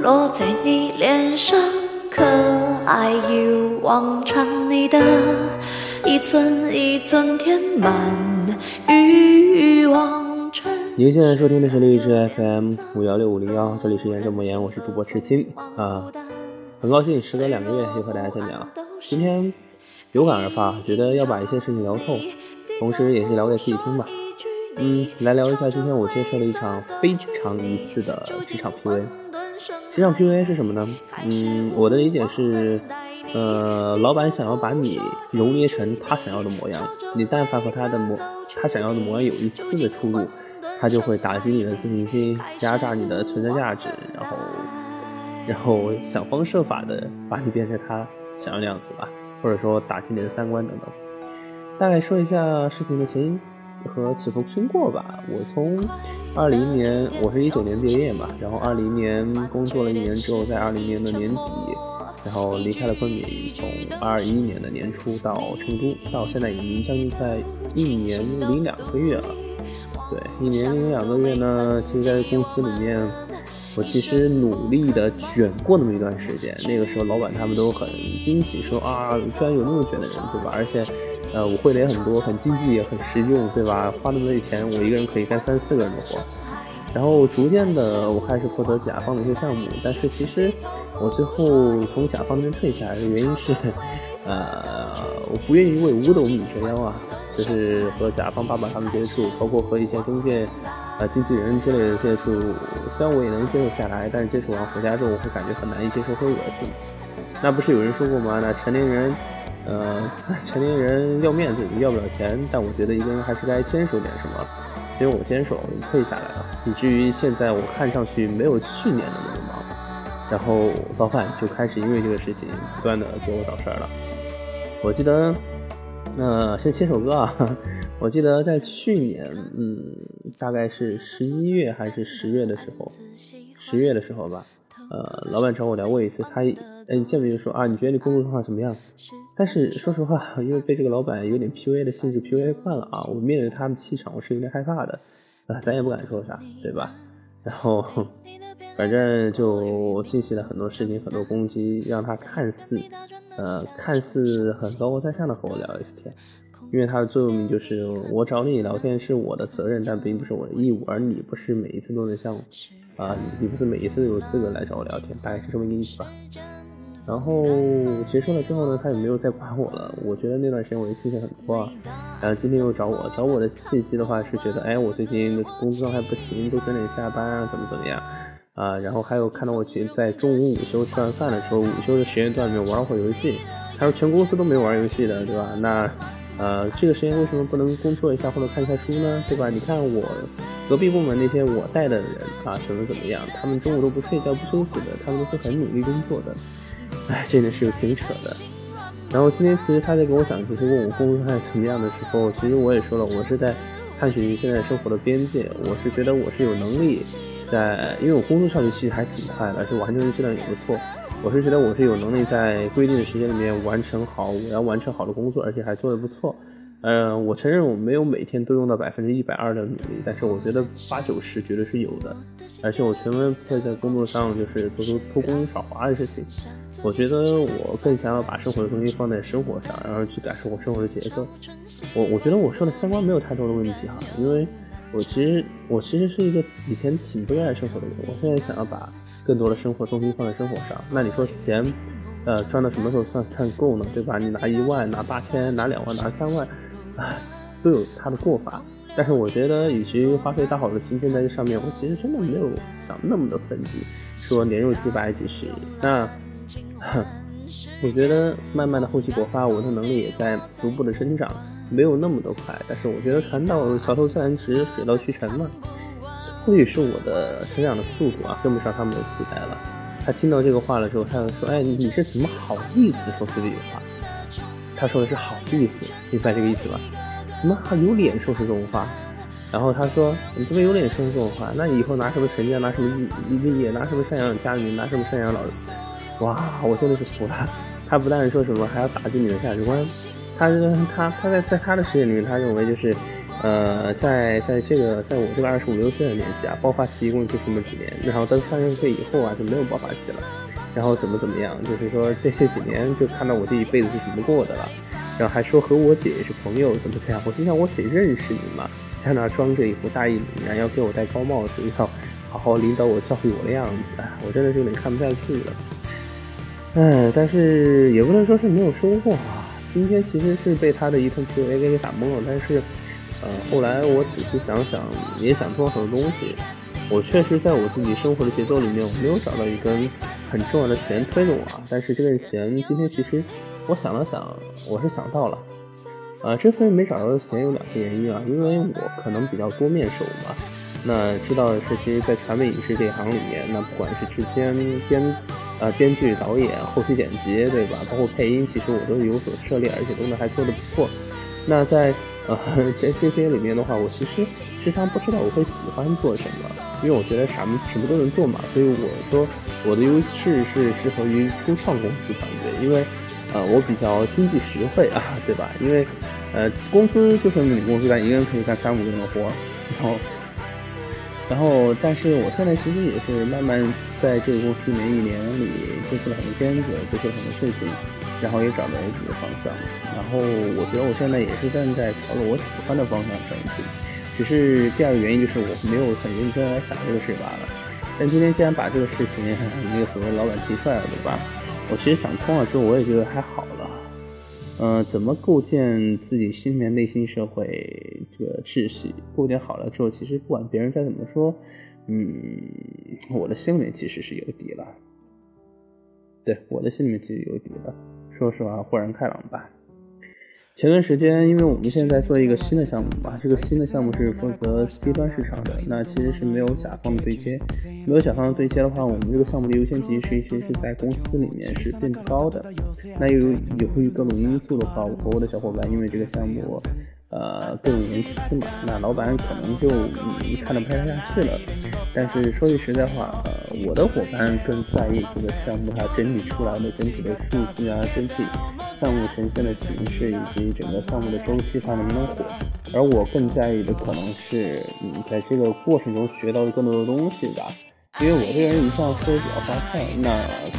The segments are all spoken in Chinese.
落在你脸上，可爱一如往常，你的一寸一寸填满欲望城。您现在收听的是荔枝 FM 五幺六五零幺，这里是言者莫言，我是主播赤青啊，很高兴时隔两个月又和大家见面了。今天有感而发，觉得要把一些事情聊透，同时也是聊给自己听吧。嗯，来聊一下今天我接受了一场非常一次的职场 PUA。职场 PUA 是什么呢？嗯，我的理解是，呃，老板想要把你揉捏成他想要的模样，你但凡和他的模他想要的模样有一丝的出入，他就会打击你的自信心，压榨你的存在价值，然后，然后想方设法的把你变成他想要的样子吧，或者说打击你的三观等等。大概说一下事情的前因。和起伏经过吧。我从二零年，我是一九年毕业嘛，然后二零年工作了一年之后，在二零年的年底，然后离开了昆明，从二一年的年初到成都，到现在已经将近快一年零两个月了。对，一年零两个月呢，其实在公司里面，我其实努力的卷过那么一段时间。那个时候，老板他们都很惊喜，说啊，居然有那么卷的人，对吧？而且。呃，我会的也很多，很经济也很实用，对吧？花那么多钱，我一个人可以干三四个人的活。然后逐渐的，我开始负责甲方的一些项目，但是其实我最后从甲方那边退下来的原因是，呃，我不愿意为五斗米折腰啊，就是和甲方爸爸他们接触，包括和一些中介、呃经纪人之类的接触，虽然我也能接受下来，但是接触完回家之后，我会感觉很难以接受，会恶心。那不是有人说过吗？那成年人。呃，成年人要面子，要不了钱，但我觉得一个人还是该坚守点什么。所以我坚守，退下来了，以至于现在我看上去没有去年那么忙。然后老板就开始因为这个事情不断的给我找事儿了。我记得，那先切首歌啊。我记得在去年，嗯，大概是十一月还是十月的时候，十月的时候吧。呃，老板找我聊过一次，他嗯见面就说啊，你觉得你工作状况怎么样？但是说实话，因为被这个老板有点 PUA 的性质 PUA 惯了啊，我面对他的气场，我是有点害怕的，啊，咱也不敢说啥，对吧？然后反正就进行了很多事情，很多攻击，让他看似呃看似很高高在上的和我聊一天，因为他的座右铭就是我找你聊天是我的责任，但并不是我的义务，而你不是每一次都能像。啊，你不是每一次都有资格来找我聊天，大概是这么个意思吧。然后结束了之后呢，他也没有再管我了。我觉得那段时间我也心情很多啊。然后今天又找我，找我的契机的话是觉得，哎，我最近的工作状态不行，都准点下班啊，怎么怎么样啊。然后还有看到我去在中午午休吃完饭的时候，午休的时间段里面玩会游戏。他说全公司都没玩游戏的，对吧？那。呃，这个时间为什么不能工作一下或者看一下书呢？对吧？你看我隔壁部门那些我带的人啊，什么怎么样？他们中午都不睡觉不休息的，他们都是很努力工作的。哎，真的是挺扯的。然后今天其实他在跟我讲，就是问我工作状态怎么样的时候，其实我也说了，我是在探寻现在生活的边界。我是觉得我是有能力在，因为我工作效率其实还挺快的，而且完成的质量也不错。我是觉得我是有能力在规定的时间里面完成好我要完成好的工作，而且还做得不错。嗯，我承认我没有每天都用到百分之一百二的努力，但是我觉得八九十绝对是有的。而且我全部会在工作上就是做出偷工耍滑的事情。我觉得我更想要把生活的东西放在生活上，然后去感受我生活的节奏。我我觉得我说的三观没有太多的问题哈，因为我其实我其实是一个以前挺不热爱生活的人，我现在想要把。更多的生活重心放在生活上，那你说钱，呃，赚到什么时候算算够呢？对吧？你拿一万，拿八千，拿两万，拿三万，都有他的过法。但是我觉得，与其花费大好的心思在这上面，我其实真的没有想那么的分级，说年入几百几十。那，我觉得慢慢的厚积薄发，我的能力也在逐步的生长，没有那么的快。但是我觉得船到桥头自然直，水到渠成嘛。或许是我的成长的速度啊跟不上他们的期待了。他听到这个话了之后，他就说：“哎，你是怎么好意思说出这句话？”他说的是好意思，明白这个意思吧？怎么还有脸说出这种话？然后他说：“你这边有脸说出这种话，那你以后拿什么成家，拿什么立立业，拿什么赡养家庭，拿什么赡养老人？”哇，我真的是服了。他不但说什么，还要打击你的价值观。他他他在在他的世界里面，他认为就是。呃，在在这个在我这个二十五六岁的年纪啊，爆发期一共就这么几年，然后到三十岁以后啊就没有爆发期了，然后怎么怎么样，就是说这些几年就看到我这一辈子是怎么过的了，然后还说和我姐是朋友，怎么这样？我心想我姐认识你吗？在那装着一副大义凛然，要给我戴高帽子，要好好领导我、教育我的样子，我真的是有点看不下去了。哎，但是也不能说是没有收获啊。今天其实是被他的一通 PUA 给打懵了，但是。呃，后来我仔细想想，也想通了很多东西。我确实在我自己生活的节奏里面，我没有找到一根很重要的弦推动我。但是这根弦今天其实，我想了想，我是想到了。啊，之所以没找到弦有两个原因啊，因为我可能比较多面手嘛。那知道的是，其实，在传媒影视这一行里面，那不管是制片、编、呃编剧、导演、后期剪辑，对吧？包括配音，其实我都有所涉猎，而且都能还做得不错。那在呃，这这些里面的话，我其实时常不知道我会喜欢做什么，因为我觉得什么什么都能做嘛，所以我说我的优势是适合于初创公司团队，因为呃我比较经济实惠啊，对吧？因为呃公司就算你公司干一个人可以干三五个人的活，然后然后但是我现在其实也是慢慢在这个公司里面一年里接触了很多片子，接触了很多事情。然后也找到了几个方向，然后我觉得我现在也是站在朝着我喜欢的方向前进，只是第二个原因就是我没有很认真来想这个事罢了。但今天既然把这个事情那个所谓老板提出来了，对吧？我其实想通了之后，我也觉得还好了。嗯，怎么构建自己心里面内心社会这个秩序，构建好了之后，其实不管别人再怎么说，嗯，我的心里面其实是有底了。对，我的心里面其实有底了。说实话，豁然开朗吧。前段时间，因为我们现在做一个新的项目吧，这个新的项目是负责低端市场的，那其实是没有甲方的对接。没有甲方的对接的话，我们这个项目的优先级其实是在公司里面是更高的。那由于由于各种因素的话，我和我的小伙伴因为这个项目。呃，更有人气嘛，那老板可能就看得不太下去了。但是说句实在话，呃，我的伙伴更在意这个项目它整体出来的整体的数据啊，整体项目呈现的形式以及整个项目的周期它能不能火。而我更在意的可能是，嗯，在这个过程中学到的更多的东西吧。因为我这个人一向说的比较发散，那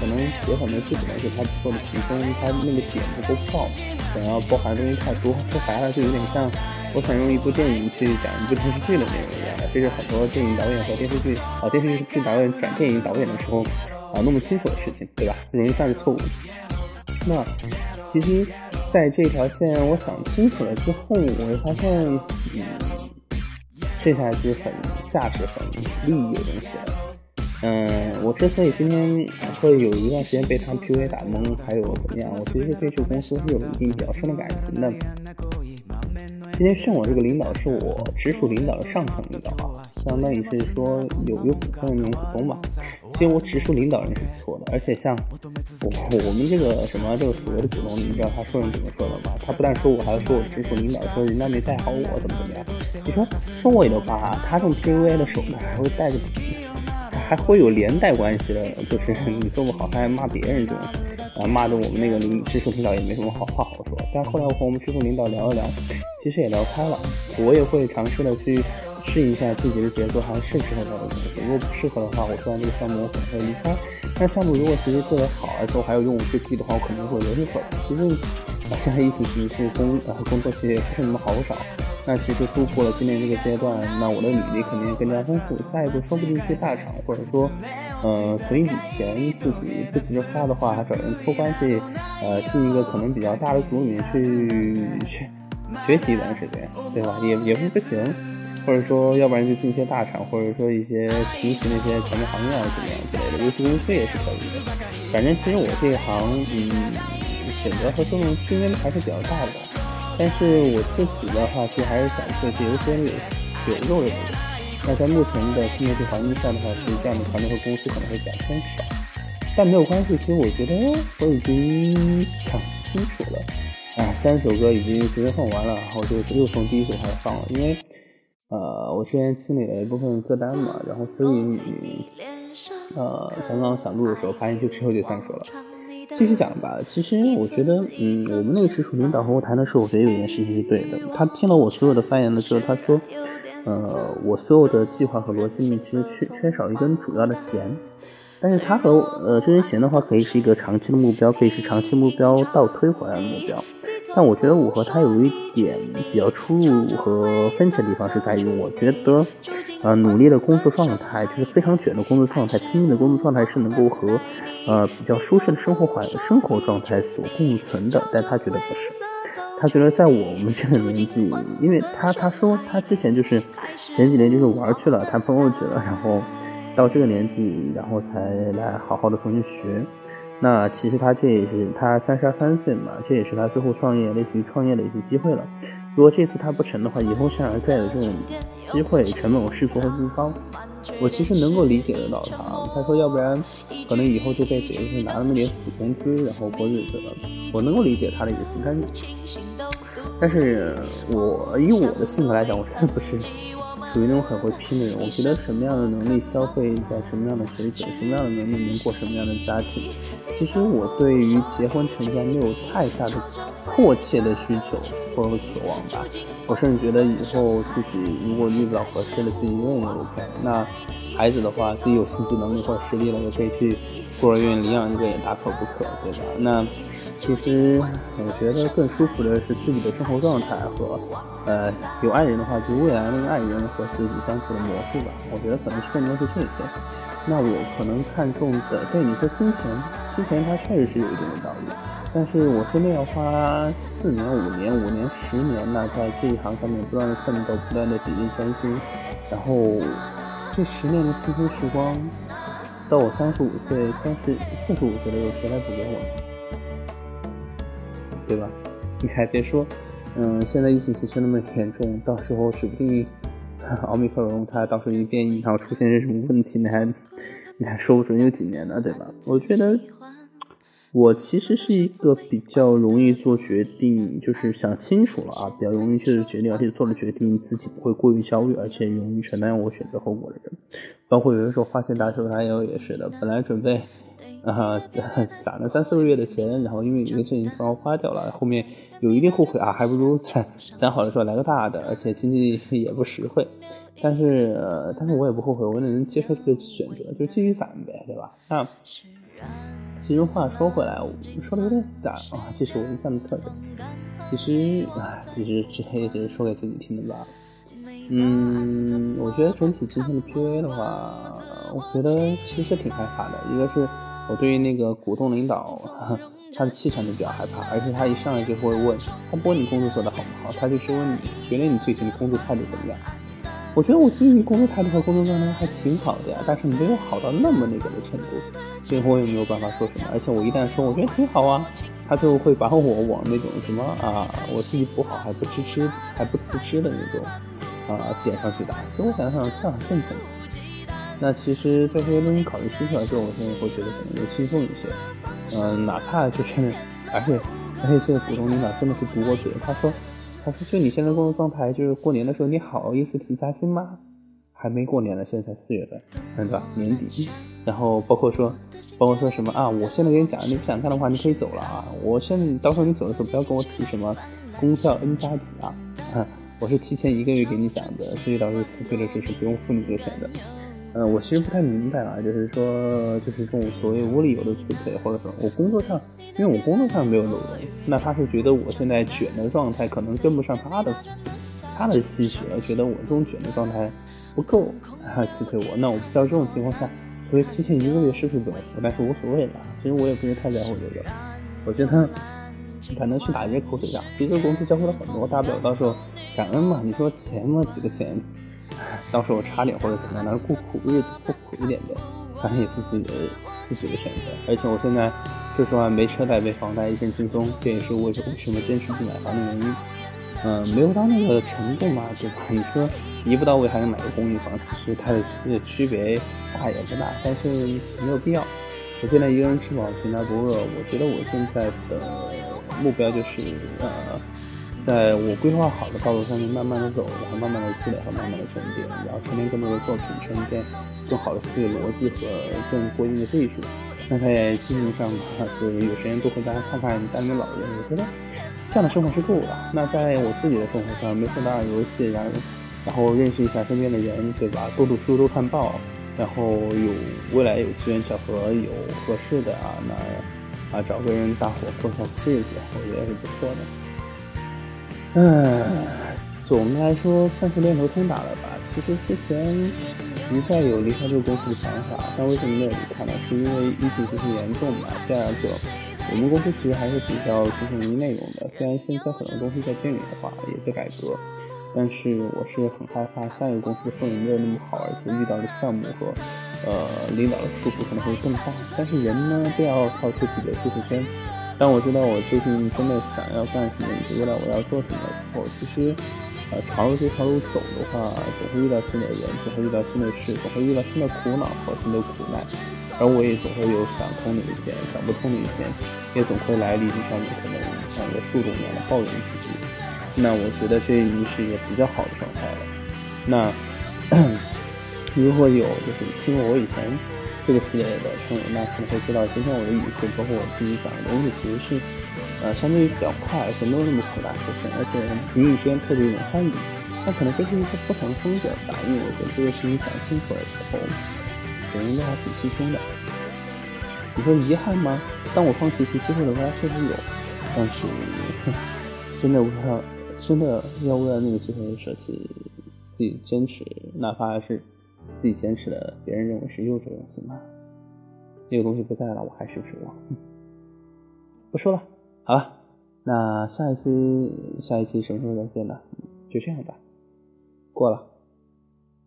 可能有很多基本的是他做的其中，他那个点不够爆，想要包含的东西太多，说白了就有点像我想用一部电影去讲一部电视剧的内容一样的，这是很多电影导演和电视剧啊电视剧导演转电影导演的时候啊弄不清楚的事情，对吧？容易犯的错误。那其实在这条线我想清楚了之后，我会发现，嗯，剩下是很价值、很利益的东西了。嗯，我之所以今天会有一段时间被他们 PUA 打懵，还有怎么样，我其实对这个公司是有一定比较深的感情的。今天选我这个领导是我直属领导的上层领导啊，相当于是说有有股份的那种股东吧。其实我直属领导人是不错的，而且像我我们这个什么这个所谓的股东，你知道他说人怎么说的吗？他不但说我，还要说我直属领导说人家没带好我，怎么怎么样？你说说我的话，他这种 PUA 的手段还会带着。还会有连带关系的，就是你做不好，他还骂别人这种，啊，骂的我们那个领直属领导也没什么好话好说。但后来我和我们直属领导聊了聊，其实也聊开了，我也会尝试的去试一下自己的节奏，还是适合这个东西。如果不适合的话，我做完这个项目我可能会离开。但项目如果其实做得好，而且还有用武之地的话，我可能会留一会儿。其实啊，现在疫情其实工呃工作其实也不是那么好找。那其实度过了今年这个阶段，那我的履历肯定更加丰富。下一步说不定去大厂，或者说，呃，存一笔钱，自己不急着花的话，找人托关系，呃，进一个可能比较大的组里面去学学习一段时间，对吧？也也不是不行。或者说，要不然就进一些大厂，或者说一些平时那些传媒行业啊，怎么样之类的，游戏公司也是可以的。反正其实我这一行，嗯，选择和受众区间还是比较大的。但是我自己的话，其实还是想做些有血有有肉的东西。那在目前的新媒体环境下的话，其实这样的团队和公司可能会比较偏少。但没有关系，其实我觉得我已经想清楚了。啊，三首歌已经直接放完了，然后就又从第一首开始放了。因为呃，我之前清理了一部分歌单嘛，然后所以呃，刚刚想录的时候，发现就只有这三首了。继续讲吧。其实我觉得，嗯，我们那个直属领导和我谈的时候，我觉得有件事情是对的。他听了我所有的发言的时候，他说，呃，我所有的计划和逻辑里面其实缺缺少一根主要的弦。但是他和呃这根弦的话，可以是一个长期的目标，可以是长期目标倒推回来的目标。但我觉得我和他有一点比较出入和分歧的地方是在于，我觉得呃努力的工作状态，就是非常卷的工作状态，拼命的工作状态是能够和呃比较舒适的生活环生活状态所共存的。但他觉得不是，他觉得在我们这个年纪，因为他他说他之前就是前几年就是玩去了，谈朋友去了，然后。到这个年纪，然后才来好好的重新学。那其实他这也是他三十二三岁嘛，这也是他最后创业，类似于创业的一次机会了。如果这次他不成的话，以后想再有这种机会，全部我试错会更高。我其实能够理解得到他。他说，要不然可能以后就被别人拿那么点死工资，然后过日子了。我能够理解他的意思，但是，但是我以我的性格来讲，我真的不是。属于那种很会拼的人，我觉得什么样的能力消费在什么样的水准，什么样的能力能过什么样的家庭。其实我对于结婚成家没有太大的迫切的需求或者渴望吧。我甚至觉得以后自己如果遇不到合适的，自己愿意 OK。那孩子的话，自己有经济能力或者实力了，也可以去孤儿院领养一个也大可不可，对吧？那。其实我觉得更舒服的是自己的生活状态和，呃，有爱人的话，就未来那个爱人和自己相处的模式吧。我觉得可能是更多是这些。那我可能看重的，对你说金钱，金钱它确实是有一定的道理，但是我真的要花四年、五年、五年、十年那在这一行上面不断的奋斗、不断的砥砺专心，然后这十年的青春时光，到我三十五岁、三十四十五岁的时候，谁来补给我？对吧？你还别说，嗯，现在疫情其实那么严重，到时候指不定奥密克戎它到时候一变异，然后出现什么问题，你还你还说不准有几年呢，对吧？我觉得我其实是一个比较容易做决定，就是想清楚了啊，比较容易去决定，而且做了决定自己不会过于焦虑，而且勇于承担我选择后果的人。包括有的时候花钱打手，他也有也是的，本来准备。啊，攒了三四个月的钱，然后因为一个事情突然花掉了，后面有一定后悔啊，还不如攒攒好的时候来个大的，而且经济也不实惠。但是，但是我也不后悔，我能接受这个选择，就继续攒呗，对吧？那其实话说回来，我说的有点散啊，这是我一向的特点。其实，唉，其实这也只是说给自己听的吧。嗯，我觉得整体今天的 P V 的话，我觉得其实挺害怕的，一个是。我对于那个股东领导，他的气场就比较害怕，而且他一上来就会问，他不问你工作做得好不好，他就是问你觉得你最近的工作态度怎么样。我觉得我最近工作态度和工作状态还挺好的呀，但是没有好到那么那个的程度，所以我也没有办法说什么。而且我一旦说我觉得挺好啊，他就会把我往那种什么啊，我自己不好还不支持还不辞职的那种啊点上去打。所以我想想这样很正常。那其实在这些东西考虑清楚了之后，我现在会觉得可能就轻松一些。嗯，哪怕就是，而且而且这个股东领导真的是堵我嘴，他说，他说就你现在工作状态，就是过年的时候你好意思提加薪吗？还没过年呢，现在才四月份，对吧？年底。然后包括说，包括说什么啊？我现在给你讲，你不想干的话，你可以走了啊。我现在到时候你走的时候不要跟我提什么功效 N 加几啊。我是提前一个月给你讲的，所以到时候辞退的时候是不用付你这个钱的。嗯，我其实不太明白啊，就是说，就是这种所谓无理由的辞退，或者说我工作上，因为我工作上没有漏洞，那他是觉得我现在卷的状态可能跟不上他的，他的吸血，觉得我这种卷的状态不够啊，辞退我。那我不知道这种情况下，所以提前一个月是不是不能付？但是无所谓了，其实我也不是太在乎这个，我觉得反正去打一些口水仗，其实公司教会了很多，大不了到时候感恩嘛，你说钱嘛，几个钱。到时候差点或者怎么样，但是过苦日子过苦一点的，反正也是自己的自己的选择。而且我现在说实话，没车贷没房贷一身轻松，这也是我为什么坚持不买房的原因。嗯，没有到那个程度嘛，对吧？你说一步到位还能买个公寓房，其实它的区别大也不大，但是没有必要。我现在一个人吃饱全家不饿，我觉得我现在的目标就是呃。在我规划好的道路上面慢慢的走，然后慢慢的积累和慢慢的沉淀，然后沉淀更多的作品，沉淀更好的思维逻辑和更过硬的技术。那在经济上就，是有时间多回家看看家里面老人，我觉得这样的生活是够的。那在我自己的生活上，没事打打游戏，然后然后认识一下身边的人，对吧？多读书，多看报，然后有未来有机缘巧合，有合适的啊，那啊找个人大伙过上日子，我觉得是不错的。嗯，总的来说算是练头通达了吧。其实之前。一再有离开这个公司的想法，但为什么没有离开呢？是因为疫情实行严重嘛。第二个，我们公司其实还是比较注重于内容的。虽然现在很多东西在变化，也在改革，但是我是很害怕下一个公司氛围没有那么好，而且遇到的项目和呃领导的束缚可能会更大。但是人呢，都要跳出自己的舒适圈。当我知道我最近真的想要干什么，以及未来我要做什么的时候，其实。呃，朝着这条路走的话，总会遇到新的人，总会遇到新的事，总会遇到新的苦恼和新的苦难，而我也总会有想通的一天，想不通的一天，也总会来理性上面可能像一个树洞一样的抱怨自己。那我觉得这已经是一个比较好的状态了。那 如果有就是听过我以前这个系列的朋友，那可能会知道今天我的语速，包括我自己讲的东西，其实是。呃，相对于比较快，而且没有那么苦大仇深，而且语语之间特别有参与，那可能这是一个不同的风格吧。因为我觉得这个事情讲清楚的时候，人应该还挺轻松的。你说遗憾吗？当我放弃一些机会的话，确实有，但是 真的为了真的要为了那个机会舍弃自己坚持，哪怕是自己坚持的别人认为是幼稚的东西吗？那个东西不在了，我还是不是我？不说了。好了，那下一次下一期什么时候再见呢？就这样吧，过了。